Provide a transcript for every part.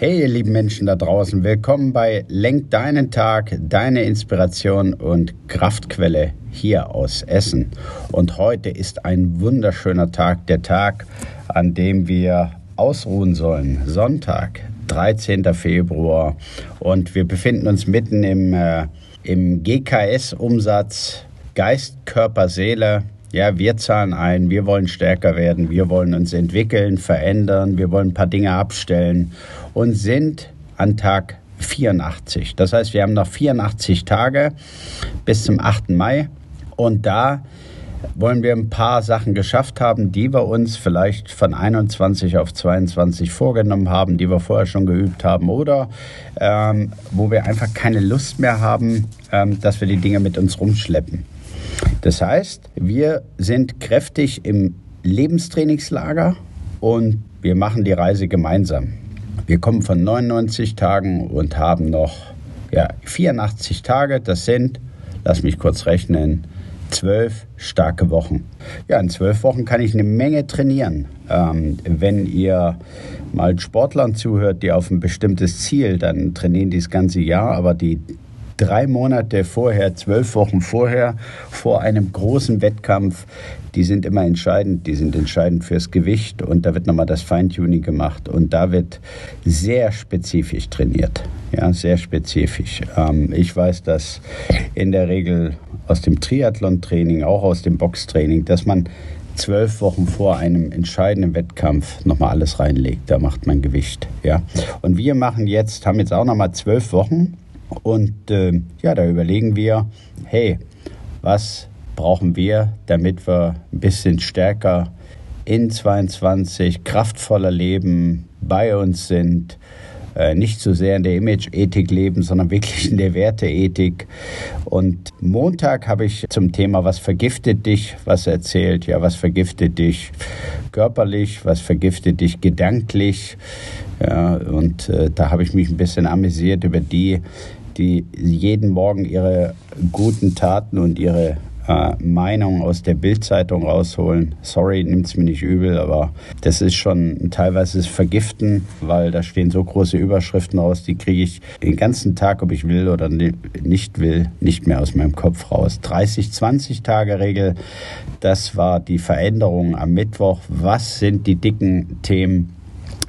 Hey ihr lieben Menschen da draußen, willkommen bei Lenk deinen Tag, deine Inspiration und Kraftquelle hier aus Essen. Und heute ist ein wunderschöner Tag, der Tag, an dem wir ausruhen sollen. Sonntag, 13. Februar. Und wir befinden uns mitten im, äh, im GKS-Umsatz Geist, Körper, Seele. Ja, wir zahlen ein, wir wollen stärker werden, wir wollen uns entwickeln, verändern, wir wollen ein paar Dinge abstellen und sind an Tag 84. Das heißt, wir haben noch 84 Tage bis zum 8. Mai und da wollen wir ein paar Sachen geschafft haben, die wir uns vielleicht von 21 auf 22 vorgenommen haben, die wir vorher schon geübt haben oder ähm, wo wir einfach keine Lust mehr haben, ähm, dass wir die Dinge mit uns rumschleppen. Das heißt, wir sind kräftig im Lebenstrainingslager und wir machen die Reise gemeinsam. Wir kommen von 99 Tagen und haben noch ja, 84 Tage. Das sind, lass mich kurz rechnen, zwölf starke Wochen. Ja, in zwölf Wochen kann ich eine Menge trainieren. Ähm, wenn ihr mal Sportlern zuhört, die auf ein bestimmtes Ziel, dann trainieren die das ganze Jahr, aber die drei Monate vorher, zwölf Wochen vorher, vor einem großen Wettkampf, die sind immer entscheidend. Die sind entscheidend fürs Gewicht und da wird nochmal das Feintuning gemacht und da wird sehr spezifisch trainiert. Ja, sehr spezifisch. Ähm, ich weiß, dass in der Regel aus dem Triathlon-Training, auch aus dem Boxtraining, dass man zwölf Wochen vor einem entscheidenden Wettkampf nochmal alles reinlegt. Da macht man Gewicht. Ja. Und wir machen jetzt, haben jetzt auch nochmal zwölf Wochen und äh, ja, da überlegen wir, hey, was brauchen wir, damit wir ein bisschen stärker in 22 kraftvoller leben, bei uns sind, äh, nicht so sehr in der Image-Ethik leben, sondern wirklich in der Werteethik. Und Montag habe ich zum Thema, was vergiftet dich, was erzählt. Ja, was vergiftet dich körperlich, was vergiftet dich gedanklich. Ja, und äh, da habe ich mich ein bisschen amüsiert über die, die jeden Morgen ihre guten Taten und ihre äh, Meinung aus der Bildzeitung rausholen. Sorry, nimmt es mir nicht übel, aber das ist schon teilweise Vergiften, weil da stehen so große Überschriften raus, die kriege ich den ganzen Tag, ob ich will oder nicht will, nicht mehr aus meinem Kopf raus. 30-20-Tage-Regel, das war die Veränderung am Mittwoch. Was sind die dicken Themen?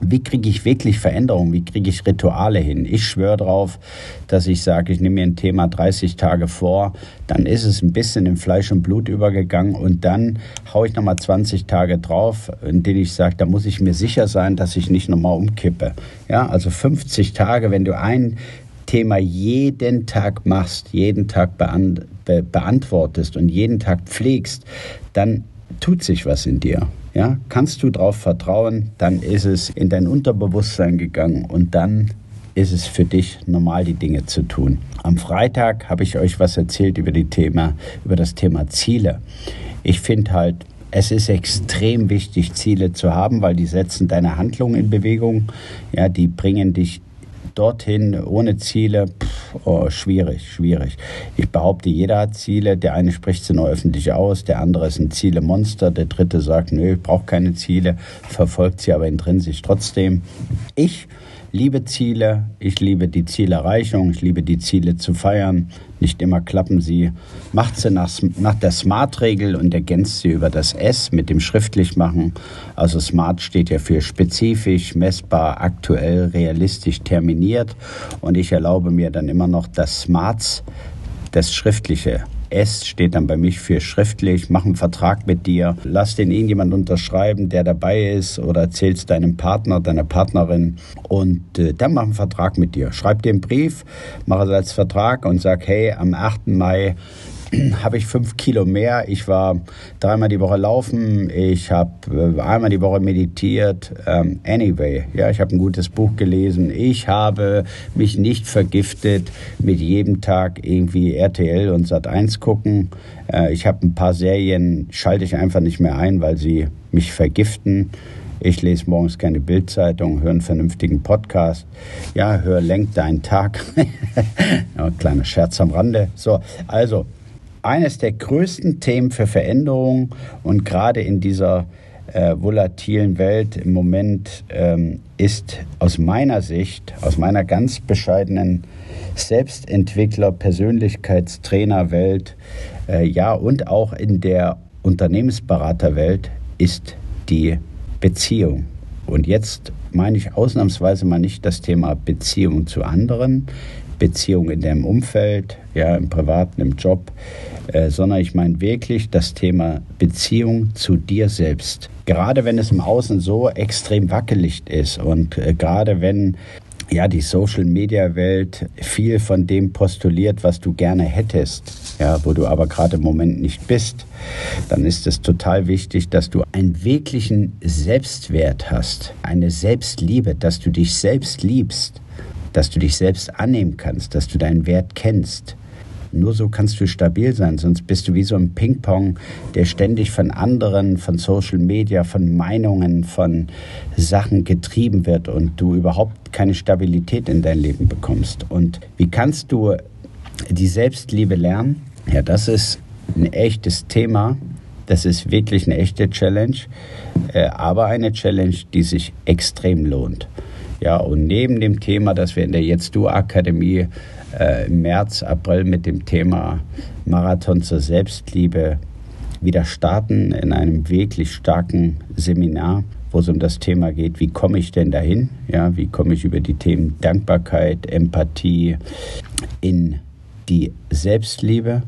Wie kriege ich wirklich Veränderungen, wie kriege ich Rituale hin. Ich schwöre darauf, dass ich sage, ich nehme mir ein Thema 30 Tage vor, dann ist es ein bisschen in Fleisch und Blut übergegangen und dann haue ich nochmal 20 Tage drauf, in denen ich sage, da muss ich mir sicher sein, dass ich nicht nochmal umkippe. Ja, also 50 Tage, wenn du ein Thema jeden Tag machst, jeden Tag beant be beantwortest und jeden Tag pflegst, dann tut sich was in dir. Ja, kannst du darauf vertrauen, dann ist es in dein Unterbewusstsein gegangen und dann ist es für dich normal, die Dinge zu tun. Am Freitag habe ich euch was erzählt über, die Thema, über das Thema Ziele. Ich finde halt, es ist extrem wichtig, Ziele zu haben, weil die setzen deine Handlung in Bewegung. Ja, die bringen dich dorthin ohne Ziele, pff, oh, schwierig, schwierig. Ich behaupte, jeder hat Ziele. Der eine spricht sie nur öffentlich aus, der andere ist ein Zielemonster, der dritte sagt, nö, ich brauche keine Ziele, verfolgt sie aber intrinsisch trotzdem. Ich liebe Ziele, ich liebe die Zielerreichung, ich liebe die Ziele zu feiern. Nicht immer klappen sie. Macht sie nach, nach der Smart-Regel und ergänzt sie über das S mit dem schriftlich machen. Also Smart steht ja für spezifisch, messbar, aktuell, realistisch, terminiert. Und ich erlaube mir dann immer noch das Smarts, das Schriftliche S steht dann bei mich für schriftlich, mach einen Vertrag mit dir, lass den irgendjemand unterschreiben, der dabei ist oder erzähl's deinem Partner, deiner Partnerin und äh, dann mach einen Vertrag mit dir. Schreib dir einen Brief, mach es als Vertrag und sag, hey, am 8. Mai habe ich fünf Kilo mehr. Ich war dreimal die Woche laufen. Ich habe äh, einmal die Woche meditiert. Ähm, anyway, ja, ich habe ein gutes Buch gelesen. Ich habe mich nicht vergiftet mit jedem Tag irgendwie RTL und Sat 1 gucken. Äh, ich habe ein paar Serien, schalte ich einfach nicht mehr ein, weil sie mich vergiften. Ich lese morgens keine Bildzeitung, höre einen vernünftigen Podcast. Ja, hör Lenk deinen Tag. ja, kleiner Scherz am Rande. So, also eines der größten Themen für Veränderung und gerade in dieser äh, volatilen Welt im Moment ähm, ist aus meiner Sicht, aus meiner ganz bescheidenen Selbstentwickler, Persönlichkeitstrainer-Welt, äh, ja und auch in der Unternehmensberaterwelt ist die Beziehung. Und jetzt meine ich ausnahmsweise mal nicht das Thema Beziehung zu anderen, Beziehung in deinem Umfeld, ja, im privaten, im Job, äh, sondern ich meine wirklich das Thema Beziehung zu dir selbst. Gerade wenn es im Außen so extrem wackelig ist und äh, gerade wenn ja, die Social-Media-Welt viel von dem postuliert, was du gerne hättest, ja, wo du aber gerade im Moment nicht bist, dann ist es total wichtig, dass du einen wirklichen Selbstwert hast, eine Selbstliebe, dass du dich selbst liebst, dass du dich selbst annehmen kannst, dass du deinen Wert kennst. Nur so kannst du stabil sein, sonst bist du wie so ein Ping-Pong, der ständig von anderen, von Social Media, von Meinungen, von Sachen getrieben wird und du überhaupt keine Stabilität in dein Leben bekommst. Und wie kannst du die Selbstliebe lernen? Ja, das ist ein echtes Thema. Das ist wirklich eine echte Challenge, äh, aber eine Challenge, die sich extrem lohnt. Ja, und neben dem Thema, dass wir in der Jetzt Du Akademie äh, im März, April mit dem Thema Marathon zur Selbstliebe wieder starten in einem wirklich starken Seminar, wo es um das Thema geht, wie komme ich denn dahin? Ja, wie komme ich über die Themen Dankbarkeit, Empathie in die Selbstliebe?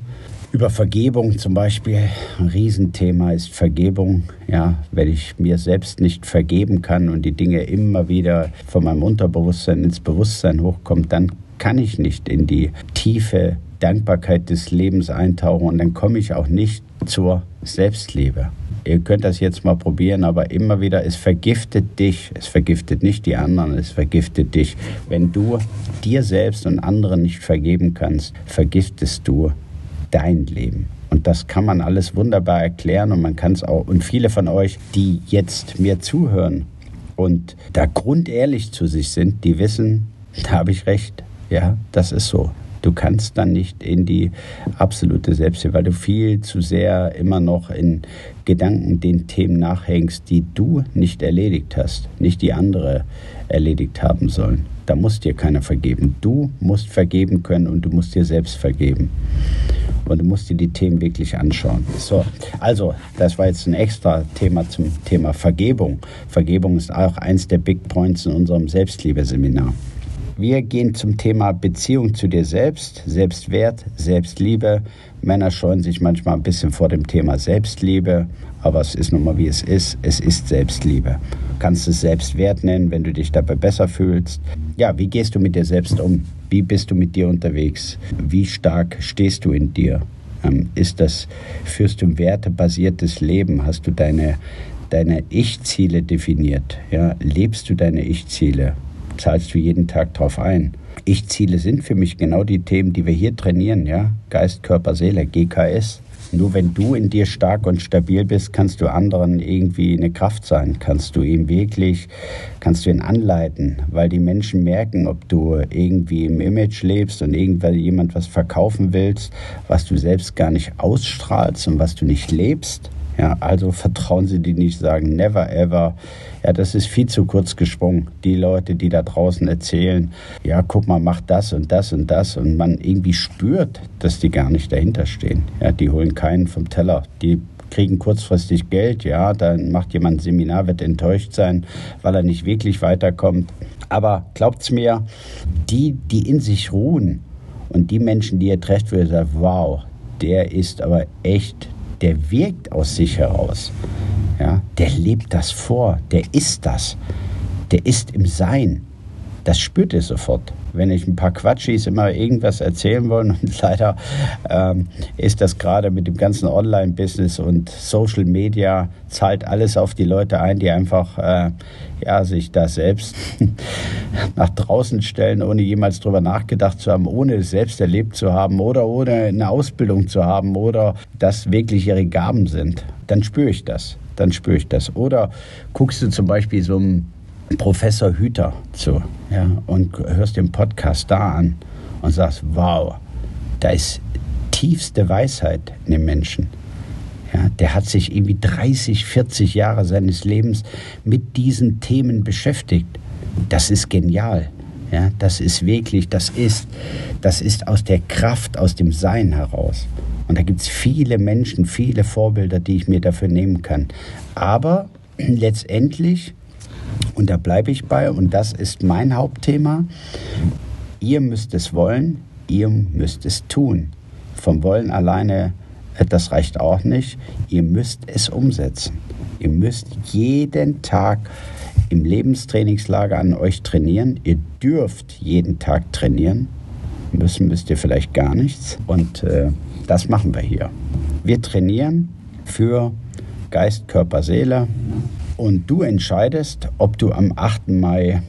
Über Vergebung zum Beispiel, ein Riesenthema ist Vergebung. Ja, wenn ich mir selbst nicht vergeben kann und die Dinge immer wieder von meinem Unterbewusstsein ins Bewusstsein hochkommen, dann kann ich nicht in die tiefe Dankbarkeit des Lebens eintauchen und dann komme ich auch nicht zur Selbstliebe. Ihr könnt das jetzt mal probieren, aber immer wieder, es vergiftet dich, es vergiftet nicht die anderen, es vergiftet dich. Wenn du dir selbst und anderen nicht vergeben kannst, vergiftest du dein Leben. Und das kann man alles wunderbar erklären und man kann es auch. Und viele von euch, die jetzt mir zuhören und da grundehrlich zu sich sind, die wissen, da habe ich recht. Ja, das ist so. Du kannst dann nicht in die absolute Selbsthilfe, weil du viel zu sehr immer noch in Gedanken den Themen nachhängst, die du nicht erledigt hast, nicht die andere erledigt haben sollen. Da muss dir keiner vergeben. Du musst vergeben können und du musst dir selbst vergeben. Und du musst dir die Themen wirklich anschauen. So, also, das war jetzt ein extra Thema zum Thema Vergebung. Vergebung ist auch eins der Big Points in unserem Selbstliebe-Seminar. Wir gehen zum Thema Beziehung zu dir selbst, Selbstwert, Selbstliebe. Männer scheuen sich manchmal ein bisschen vor dem Thema Selbstliebe, aber es ist nun mal wie es ist. Es ist Selbstliebe. Du kannst es Selbstwert nennen, wenn du dich dabei besser fühlst. Ja, wie gehst du mit dir selbst um? Wie bist du mit dir unterwegs? Wie stark stehst du in dir? Ähm, ist das, führst du ein wertebasiertes Leben? Hast du deine, deine Ich-Ziele definiert? Ja, lebst du deine Ich-Ziele? Zahlst du jeden Tag drauf ein. Ich-Ziele sind für mich genau die Themen, die wir hier trainieren, ja. Geist, Körper, Seele, GKS. Nur wenn du in dir stark und stabil bist, kannst du anderen irgendwie eine Kraft sein. Kannst du ihm wirklich, kannst du ihn anleiten, weil die Menschen merken, ob du irgendwie im Image lebst und irgendwann jemand was verkaufen willst, was du selbst gar nicht ausstrahlst und was du nicht lebst. Ja, also vertrauen Sie die nicht, sagen never ever. Ja, das ist viel zu kurz gesprungen. Die Leute, die da draußen erzählen, ja, guck mal, mach das und das und das und man irgendwie spürt, dass die gar nicht dahinter stehen. Ja, die holen keinen vom Teller. Die kriegen kurzfristig Geld, ja, dann macht jemand ein Seminar, wird enttäuscht sein, weil er nicht wirklich weiterkommt. Aber glaubt's mir, die, die in sich ruhen und die Menschen, die ihr trefft, würde sagen, wow, der ist aber echt der wirkt aus sich heraus. Ja, der lebt das vor, der ist das. Der ist im Sein. Das spürt ihr sofort. Wenn ich ein paar Quatschis immer irgendwas erzählen wollen. Und leider ähm, ist das gerade mit dem ganzen Online-Business und Social Media zahlt alles auf die Leute ein, die einfach äh, ja, sich da selbst nach draußen stellen, ohne jemals drüber nachgedacht zu haben, ohne es selbst erlebt zu haben oder ohne eine Ausbildung zu haben oder das wirklich ihre Gaben sind. Dann spüre ich das. Dann spüre ich das. Oder guckst du zum Beispiel so einem Professor Hüter zu ja, und hörst den Podcast da an und sagst, wow, da ist tiefste Weisheit in dem Menschen. Ja, der hat sich irgendwie 30, 40 Jahre seines Lebens mit diesen Themen beschäftigt. Das ist genial. Ja, das ist wirklich, das ist, das ist aus der Kraft, aus dem Sein heraus. Und da gibt es viele Menschen, viele Vorbilder, die ich mir dafür nehmen kann. Aber letztendlich, und da bleibe ich bei, und das ist mein Hauptthema, ihr müsst es wollen, ihr müsst es tun. Vom Wollen alleine das reicht auch nicht. Ihr müsst es umsetzen. Ihr müsst jeden Tag im Lebenstrainingslager an euch trainieren. Ihr dürft jeden Tag trainieren. Müssen müsst ihr vielleicht gar nichts. Und äh, das machen wir hier. Wir trainieren für Geist, Körper, Seele. Und du entscheidest, ob du am 8. Mai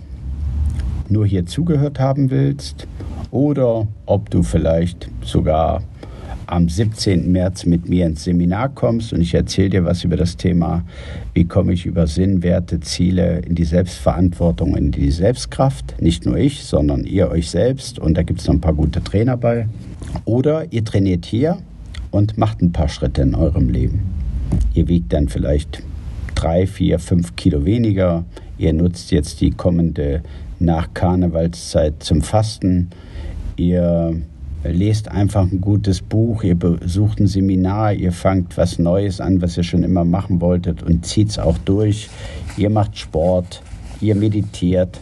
nur hier zugehört haben willst oder ob du vielleicht sogar am 17. März mit mir ins Seminar kommst und ich erzähle dir was über das Thema, wie komme ich über Sinn, Werte, Ziele in die Selbstverantwortung, in die Selbstkraft. Nicht nur ich, sondern ihr euch selbst und da gibt es noch ein paar gute Trainer bei. Oder ihr trainiert hier und macht ein paar Schritte in eurem Leben. Ihr wiegt dann vielleicht drei, vier, fünf Kilo weniger. Ihr nutzt jetzt die kommende Nach-Karnevalszeit zum Fasten. Ihr lest einfach ein gutes Buch, ihr besucht ein Seminar, ihr fangt was Neues an, was ihr schon immer machen wolltet und zieht es auch durch. Ihr macht Sport, ihr meditiert.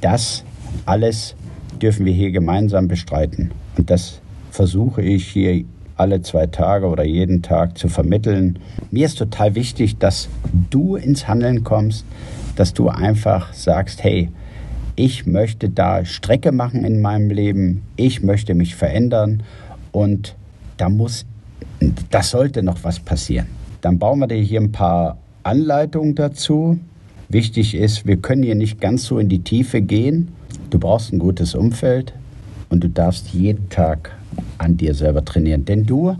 Das alles dürfen wir hier gemeinsam bestreiten. Und das versuche ich hier alle zwei Tage oder jeden Tag zu vermitteln. Mir ist total wichtig, dass du ins Handeln kommst, dass du einfach sagst, hey, ich möchte da Strecke machen in meinem Leben, ich möchte mich verändern und da muss, das sollte noch was passieren. Dann bauen wir dir hier ein paar Anleitungen dazu. Wichtig ist, wir können hier nicht ganz so in die Tiefe gehen. Du brauchst ein gutes Umfeld und du darfst jeden Tag an dir selber trainieren. Denn du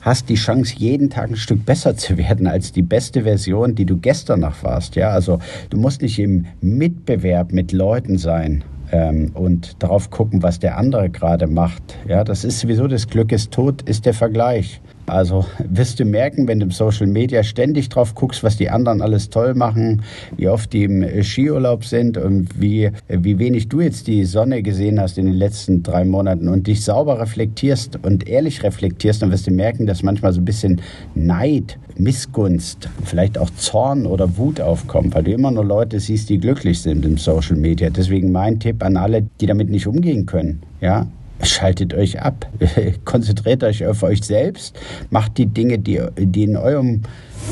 hast die Chance, jeden Tag ein Stück besser zu werden als die beste Version, die du gestern noch warst. Ja, also du musst nicht im Mitbewerb mit Leuten sein. Ähm, und darauf gucken, was der andere gerade macht. Ja, das ist sowieso das Glück ist tot, ist der Vergleich. Also wirst du merken, wenn du im Social Media ständig drauf guckst, was die anderen alles toll machen, wie oft die im Skiurlaub sind und wie, wie wenig du jetzt die Sonne gesehen hast in den letzten drei Monaten und dich sauber reflektierst und ehrlich reflektierst, dann wirst du merken, dass manchmal so ein bisschen Neid, Missgunst, vielleicht auch Zorn oder Wut aufkommt, weil du immer nur Leute siehst, die glücklich sind im Social Media. Deswegen mein Tipp an alle, die damit nicht umgehen können. Ja, Schaltet euch ab, konzentriert euch auf euch selbst, macht die Dinge, die, die in, eurem,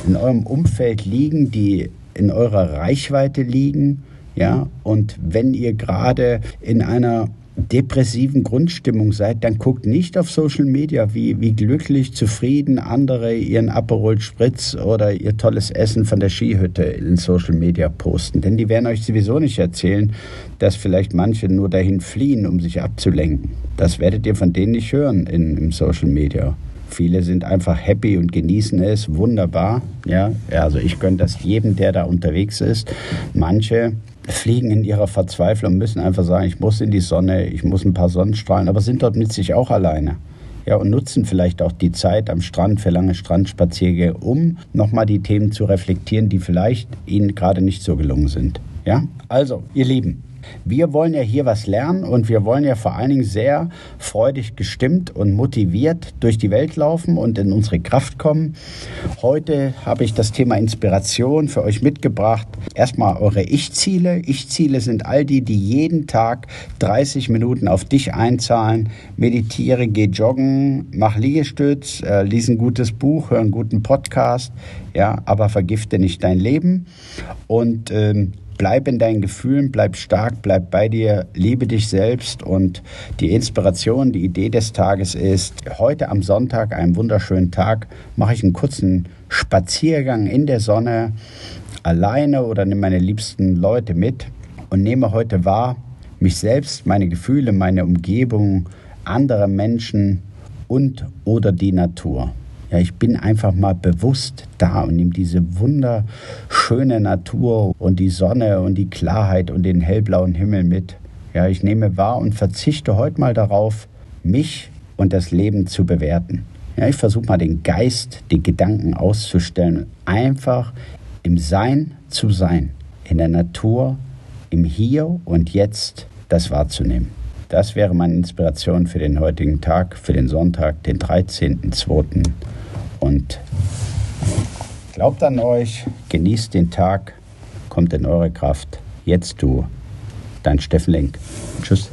in eurem Umfeld liegen, die in eurer Reichweite liegen. Ja, und wenn ihr gerade in einer depressiven Grundstimmung seid, dann guckt nicht auf Social Media, wie, wie glücklich, zufrieden andere ihren Aperol Spritz oder ihr tolles Essen von der Skihütte in Social Media posten. Denn die werden euch sowieso nicht erzählen, dass vielleicht manche nur dahin fliehen, um sich abzulenken. Das werdet ihr von denen nicht hören in, im Social Media. Viele sind einfach happy und genießen es, wunderbar. Ja, also ich gönne das jedem, der da unterwegs ist. Manche fliegen in ihrer Verzweiflung, müssen einfach sagen, ich muss in die Sonne, ich muss ein paar Sonnenstrahlen, aber sind dort mit sich auch alleine. Ja, und nutzen vielleicht auch die Zeit am Strand für lange Strandspaziergänge, um nochmal die Themen zu reflektieren, die vielleicht ihnen gerade nicht so gelungen sind. Ja, also, ihr Lieben, wir wollen ja hier was lernen und wir wollen ja vor allen Dingen sehr freudig gestimmt und motiviert durch die Welt laufen und in unsere Kraft kommen. Heute habe ich das Thema Inspiration für euch mitgebracht. Erstmal eure Ich-Ziele. Ich-Ziele sind all die, die jeden Tag 30 Minuten auf dich einzahlen. Meditiere, geh joggen, mach Liegestütz, äh, lies ein gutes Buch, hör einen guten Podcast, ja, aber vergifte nicht dein Leben. Und ähm, bleib in deinen Gefühlen, bleib stark, bleib bei dir, liebe dich selbst und die Inspiration, die Idee des Tages ist, heute am Sonntag, einem wunderschönen Tag, mache ich einen kurzen Spaziergang in der Sonne, alleine oder nehme meine liebsten Leute mit und nehme heute wahr, mich selbst, meine Gefühle, meine Umgebung, andere Menschen und oder die Natur. Ja, ich bin einfach mal bewusst da und nehme diese wunderschöne Natur und die Sonne und die Klarheit und den hellblauen Himmel mit. Ja, ich nehme wahr und verzichte heute mal darauf, mich und das Leben zu bewerten. Ja, ich versuche mal den Geist, die Gedanken auszustellen, einfach im Sein zu sein, in der Natur, im Hier und Jetzt das wahrzunehmen. Das wäre meine Inspiration für den heutigen Tag, für den Sonntag, den 13.02. Und glaubt an euch, genießt den Tag, kommt in eure Kraft. Jetzt du, dein Steffen Lenk. Tschüss.